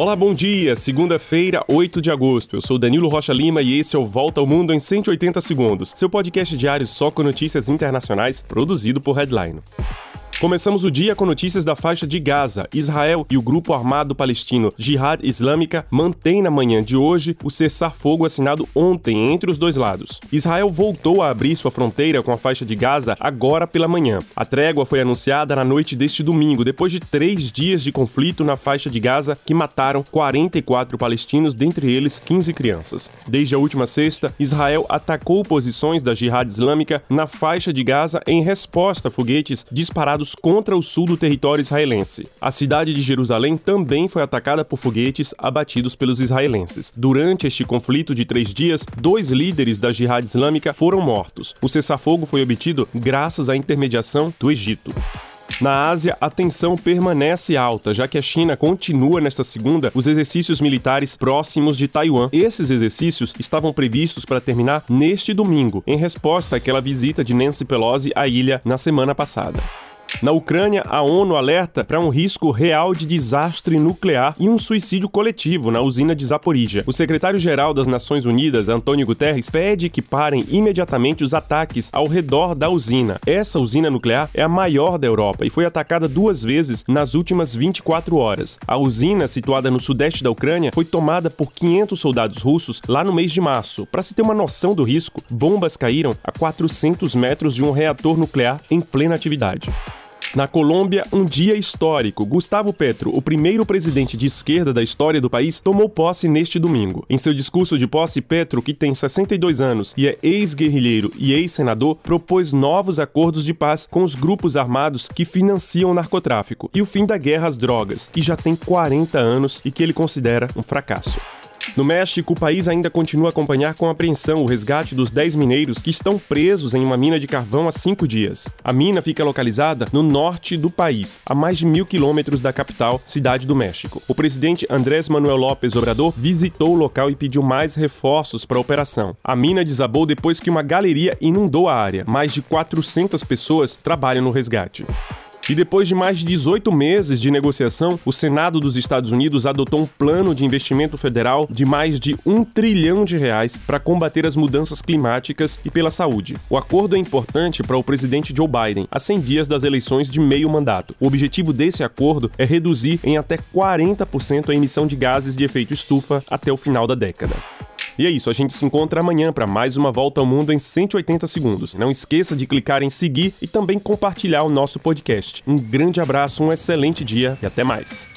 Olá, bom dia. Segunda-feira, 8 de agosto. Eu sou Danilo Rocha Lima e esse é o Volta ao Mundo em 180 segundos. Seu podcast diário só com notícias internacionais, produzido por Headline. Começamos o dia com notícias da faixa de Gaza. Israel e o grupo armado palestino Jihad Islâmica mantêm na manhã de hoje o cessar-fogo assinado ontem entre os dois lados. Israel voltou a abrir sua fronteira com a faixa de Gaza agora pela manhã. A trégua foi anunciada na noite deste domingo, depois de três dias de conflito na faixa de Gaza que mataram 44 palestinos, dentre eles 15 crianças. Desde a última sexta, Israel atacou posições da Jihad Islâmica na faixa de Gaza em resposta a foguetes disparados contra o sul do território israelense. A cidade de Jerusalém também foi atacada por foguetes abatidos pelos israelenses. Durante este conflito de três dias, dois líderes da Jihad Islâmica foram mortos. O cessar-fogo foi obtido graças à intermediação do Egito. Na Ásia, a tensão permanece alta, já que a China continua nesta segunda os exercícios militares próximos de Taiwan. Esses exercícios estavam previstos para terminar neste domingo, em resposta àquela visita de Nancy Pelosi à ilha na semana passada. Na Ucrânia, a ONU alerta para um risco real de desastre nuclear e um suicídio coletivo na usina de Zaporizhia. O secretário-geral das Nações Unidas, Antônio Guterres, pede que parem imediatamente os ataques ao redor da usina. Essa usina nuclear é a maior da Europa e foi atacada duas vezes nas últimas 24 horas. A usina, situada no sudeste da Ucrânia, foi tomada por 500 soldados russos lá no mês de março. Para se ter uma noção do risco, bombas caíram a 400 metros de um reator nuclear em plena atividade. Na Colômbia, um dia histórico. Gustavo Petro, o primeiro presidente de esquerda da história do país, tomou posse neste domingo. Em seu discurso de posse, Petro, que tem 62 anos e é ex-guerrilheiro e ex-senador, propôs novos acordos de paz com os grupos armados que financiam o narcotráfico e o fim da guerra às drogas, que já tem 40 anos e que ele considera um fracasso. No México, o país ainda continua a acompanhar com apreensão o resgate dos 10 mineiros que estão presos em uma mina de carvão há cinco dias. A mina fica localizada no norte do país, a mais de mil quilômetros da capital, Cidade do México. O presidente Andrés Manuel López Obrador visitou o local e pediu mais reforços para a operação. A mina desabou depois que uma galeria inundou a área. Mais de 400 pessoas trabalham no resgate. E depois de mais de 18 meses de negociação, o Senado dos Estados Unidos adotou um plano de investimento federal de mais de um trilhão de reais para combater as mudanças climáticas e pela saúde. O acordo é importante para o presidente Joe Biden, a 100 dias das eleições de meio mandato. O objetivo desse acordo é reduzir em até 40% a emissão de gases de efeito estufa até o final da década. E é isso, a gente se encontra amanhã para mais uma volta ao mundo em 180 segundos. Não esqueça de clicar em seguir e também compartilhar o nosso podcast. Um grande abraço, um excelente dia e até mais.